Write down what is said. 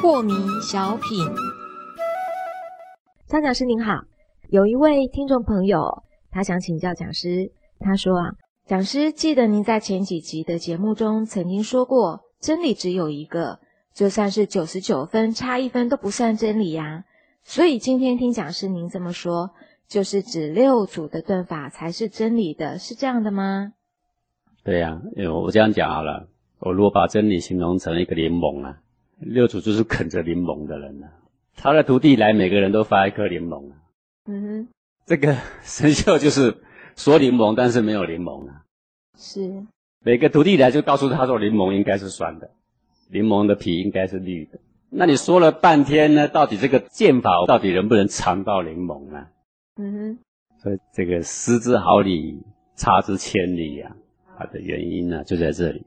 破迷小品，张讲师您好，有一位听众朋友，他想请教讲师，他说啊，讲师记得您在前几集的节目中曾经说过，真理只有一个，就算是九十九分，差一分都不算真理呀。所以今天听讲师您这么说，就是指六祖的顿法才是真理的，是这样的吗？对呀，因为我这样讲好了，我如果把真理形容成一个柠檬啊。六祖就是啃着柠檬的人呐，他的徒弟来，每个人都发一颗柠檬啊。嗯哼，这个神秀就是说柠檬，但是没有柠檬啊。是，每个徒弟来就告诉他说，柠檬应该是酸的，柠檬的皮应该是绿的。那你说了半天呢，到底这个剑法到底能不能尝到柠檬呢？嗯哼，所以这个失之毫厘，差之千里呀，它的原因呢就在这里。